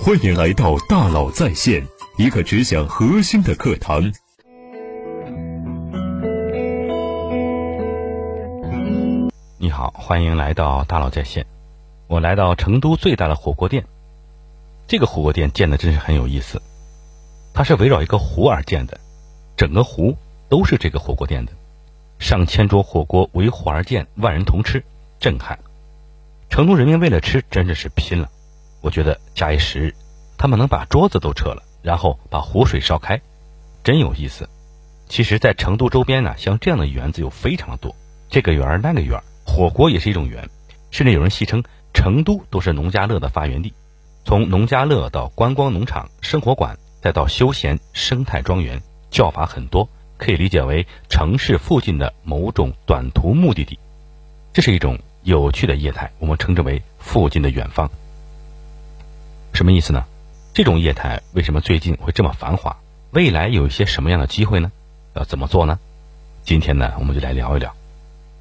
欢迎来到大佬在线，一个只讲核心的课堂。你好，欢迎来到大佬在线。我来到成都最大的火锅店，这个火锅店建的真是很有意思。它是围绕一个湖而建的，整个湖都是这个火锅店的。上千桌火锅围湖而建，万人同吃，震撼。成都人民为了吃，真的是拼了。我觉得假以时日，他们能把桌子都撤了，然后把湖水烧开，真有意思。其实，在成都周边呢，像这样的园子有非常的多，这个园儿那个园儿，火锅也是一种园，甚至有人戏称成都都是农家乐的发源地。从农家乐到观光农场、生活馆。再到休闲生态庄园，叫法很多，可以理解为城市附近的某种短途目的地。这是一种有趣的业态，我们称之为“附近的远方”。什么意思呢？这种业态为什么最近会这么繁华？未来有一些什么样的机会呢？要怎么做呢？今天呢，我们就来聊一聊，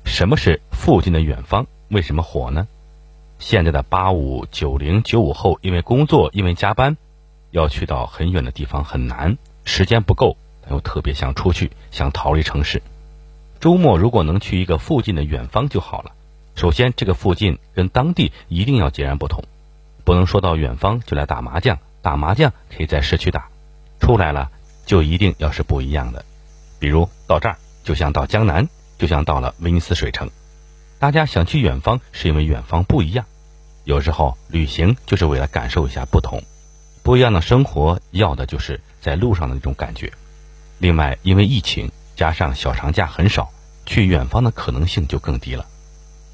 什么是附近的远方？为什么火呢？现在的八五、九零、九五后，因为工作，因为加班。要去到很远的地方很难，时间不够，又特别想出去，想逃离城市。周末如果能去一个附近的远方就好了。首先，这个附近跟当地一定要截然不同，不能说到远方就来打麻将，打麻将可以在市区打，出来了就一定要是不一样的。比如到这儿，就像到江南，就像到了威尼斯水城。大家想去远方，是因为远方不一样。有时候旅行就是为了感受一下不同。不一样的生活，要的就是在路上的那种感觉。另外，因为疫情加上小长假很少，去远方的可能性就更低了。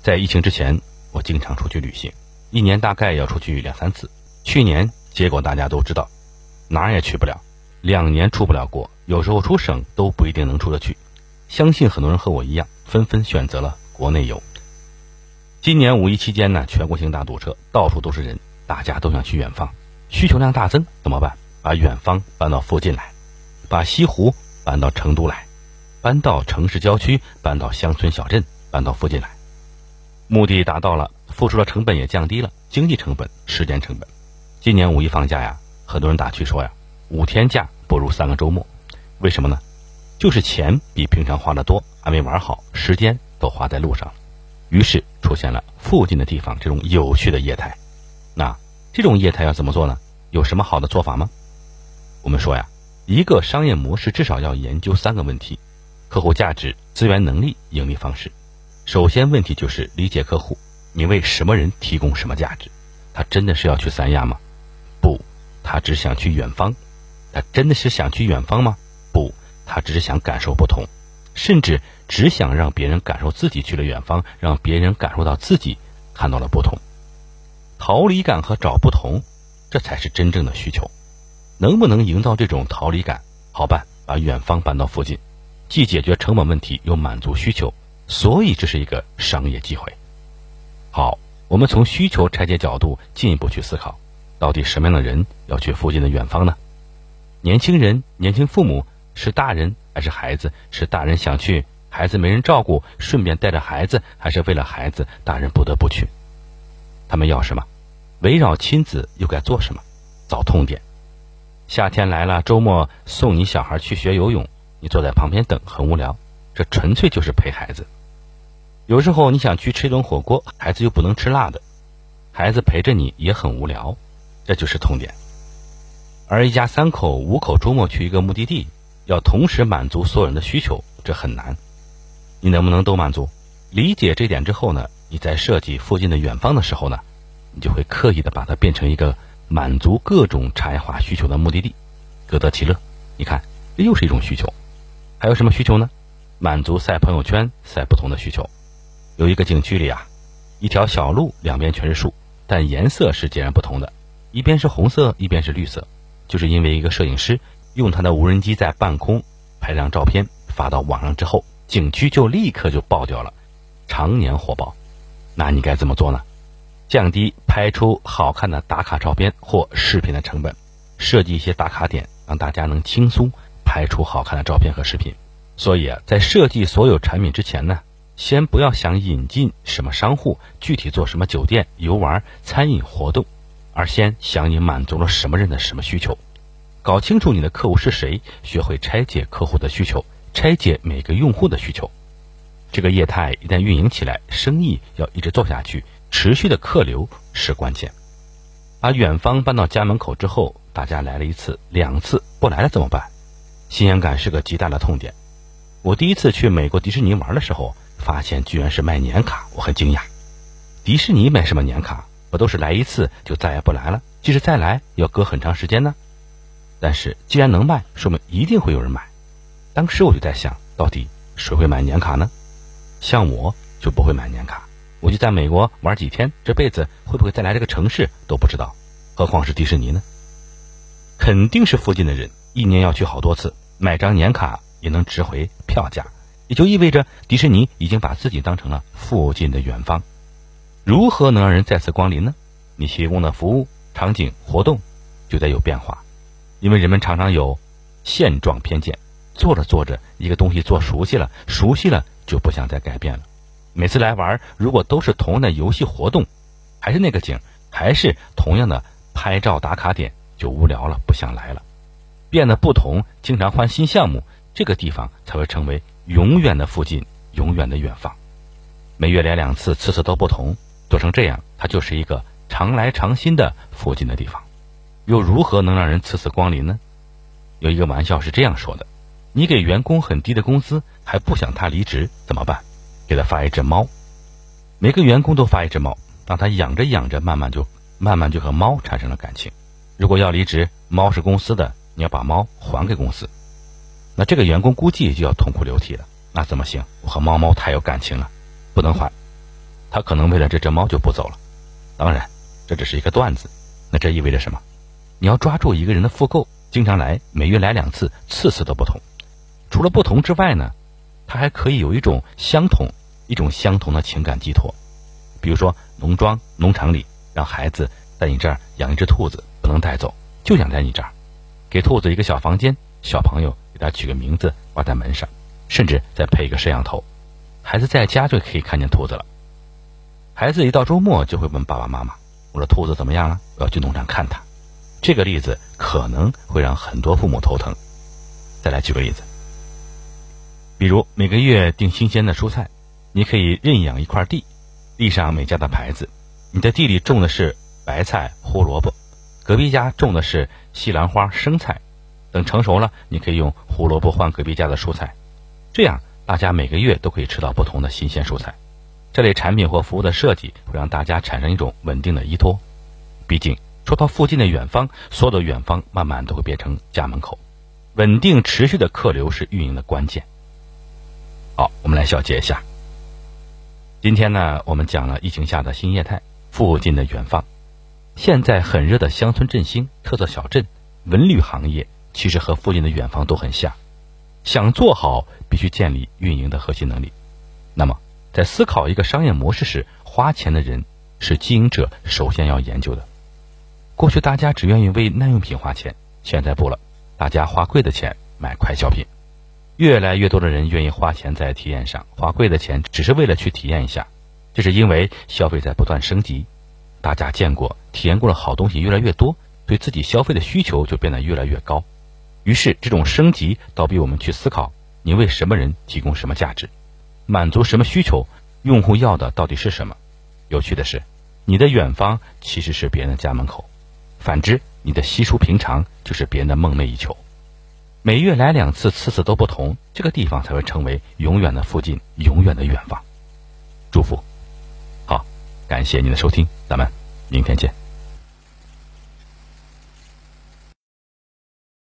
在疫情之前，我经常出去旅行，一年大概要出去两三次。去年结果大家都知道，哪儿也去不了，两年出不了国，有时候出省都不一定能出得去。相信很多人和我一样，纷纷选择了国内游。今年五一期间呢，全国性大堵车，到处都是人，大家都想去远方。需求量大增怎么办？把远方搬到附近来，把西湖搬到成都来，搬到城市郊区，搬到乡村小镇，搬到附近来。目的达到了，付出的成本也降低了，经济成本、时间成本。今年五一放假呀，很多人打趣说呀，五天假不如三个周末。为什么呢？就是钱比平常花的多，还没玩好，时间都花在路上了。于是出现了附近的地方这种有趣的业态。那。这种业态要怎么做呢？有什么好的做法吗？我们说呀，一个商业模式至少要研究三个问题：客户价值、资源能力、盈利方式。首先，问题就是理解客户，你为什么人提供什么价值？他真的是要去三亚吗？不，他只想去远方。他真的是想去远方吗？不，他只是想感受不同，甚至只想让别人感受自己去了远方，让别人感受到自己看到了不同。逃离感和找不同，这才是真正的需求。能不能营造这种逃离感？好办，把远方搬到附近，既解决成本问题，又满足需求，所以这是一个商业机会。好，我们从需求拆解角度进一步去思考，到底什么样的人要去附近的远方呢？年轻人、年轻父母是大人还是孩子？是大人想去，孩子没人照顾，顺便带着孩子，还是为了孩子，大人不得不去？他们要什么？围绕亲子又该做什么？找痛点。夏天来了，周末送你小孩去学游泳，你坐在旁边等，很无聊。这纯粹就是陪孩子。有时候你想去吃一顿火锅，孩子又不能吃辣的，孩子陪着你也很无聊。这就是痛点。而一家三口、五口周末去一个目的地，要同时满足所有人的需求，这很难。你能不能都满足？理解这点之后呢？你在设计附近的远方的时候呢，你就会刻意的把它变成一个满足各种差异化需求的目的地，各得其乐。你看，这又是一种需求。还有什么需求呢？满足晒朋友圈、晒不同的需求。有一个景区里啊，一条小路两边全是树，但颜色是截然不同的，一边是红色，一边是绿色，就是因为一个摄影师用他的无人机在半空拍张照片发到网上之后，景区就立刻就爆掉了，常年火爆。那你该怎么做呢？降低拍出好看的打卡照片或视频的成本，设计一些打卡点，让大家能轻松拍出好看的照片和视频。所以啊，在设计所有产品之前呢，先不要想引进什么商户，具体做什么酒店、游玩、餐饮活动，而先想你满足了什么人的什么需求。搞清楚你的客户是谁，学会拆解客户的需求，拆解每个用户的需求。这个业态一旦运营起来，生意要一直做下去，持续的客流是关键。把远方搬到家门口之后，大家来了一次、两次，不来了怎么办？新鲜感是个极大的痛点。我第一次去美国迪士尼玩的时候，发现居然是卖年卡，我很惊讶。迪士尼买什么年卡？不都是来一次就再也不来了？即使再来，要隔很长时间呢？但是既然能卖，说明一定会有人买。当时我就在想，到底谁会买年卡呢？像我就不会买年卡，我就在美国玩几天，这辈子会不会再来这个城市都不知道，何况是迪士尼呢？肯定是附近的人，一年要去好多次，买张年卡也能值回票价，也就意味着迪士尼已经把自己当成了附近的远方。如何能让人再次光临呢？你提供的服务、场景、活动就得有变化。因为人们常常有现状偏见，做着做着一个东西做熟悉了，熟悉了就不想再改变了。每次来玩，如果都是同样的游戏活动，还是那个景，还是同样的拍照打卡点，就无聊了，不想来了。变得不同，经常换新项目，这个地方才会成为永远的附近，永远的远方。每月来两次，次次都不同，做成这样，它就是一个常来常新的附近的地方。又如何能让人次次光临呢？有一个玩笑是这样说的：你给员工很低的工资，还不想他离职，怎么办？给他发一只猫。每个员工都发一只猫，让他养着养着，慢慢就慢慢就和猫产生了感情。如果要离职，猫是公司的，你要把猫还给公司。那这个员工估计就要痛哭流涕了。那怎么行？我和猫猫太有感情了，不能还。他可能为了这只猫就不走了。当然，这只是一个段子。那这意味着什么？你要抓住一个人的复购，经常来，每月来两次，次次都不同。除了不同之外呢，他还可以有一种相同，一种相同的情感寄托。比如说，农庄、农场里，让孩子在你这儿养一只兔子，不能带走，就养在你这儿。给兔子一个小房间，小朋友给它取个名字，挂在门上，甚至再配一个摄像头，孩子在家就可以看见兔子了。孩子一到周末就会问爸爸妈妈：“我的兔子怎么样了？我要去农场看它。”这个例子可能会让很多父母头疼。再来举个例子，比如每个月订新鲜的蔬菜，你可以认养一块地，地上每家的牌子，你的地里种的是。白菜、胡萝卜，隔壁家种的是。西兰花、生菜，等成熟了，你可以用胡萝卜换隔壁家的蔬菜，这样大家每个月都可以吃到不同的新鲜蔬菜。这类产品或服务的设计会让大家产生一种稳定的依托，毕竟。说到附近的远方，所有的远方慢慢都会变成家门口。稳定持续的客流是运营的关键。好，我们来小结一下。今天呢，我们讲了疫情下的新业态——附近的远方。现在很热的乡村振兴、特色小镇、文旅行业，其实和附近的远方都很像。想做好，必须建立运营的核心能力。那么，在思考一个商业模式时，花钱的人是经营者首先要研究的。过去大家只愿意为耐用品花钱，现在不了，大家花贵的钱买快消品。越来越多的人愿意花钱在体验上，花贵的钱只是为了去体验一下。这是因为消费在不断升级，大家见过、体验过的好东西越来越多，对自己消费的需求就变得越来越高。于是，这种升级倒逼我们去思考：你为什么人提供什么价值，满足什么需求？用户要的到底是什么？有趣的是，你的远方其实是别人的家门口。反之，你的稀疏平常就是别人的梦寐以求。每月来两次，次次都不同，这个地方才会成为永远的附近，永远的远方。祝福，好，感谢您的收听，咱们明天见。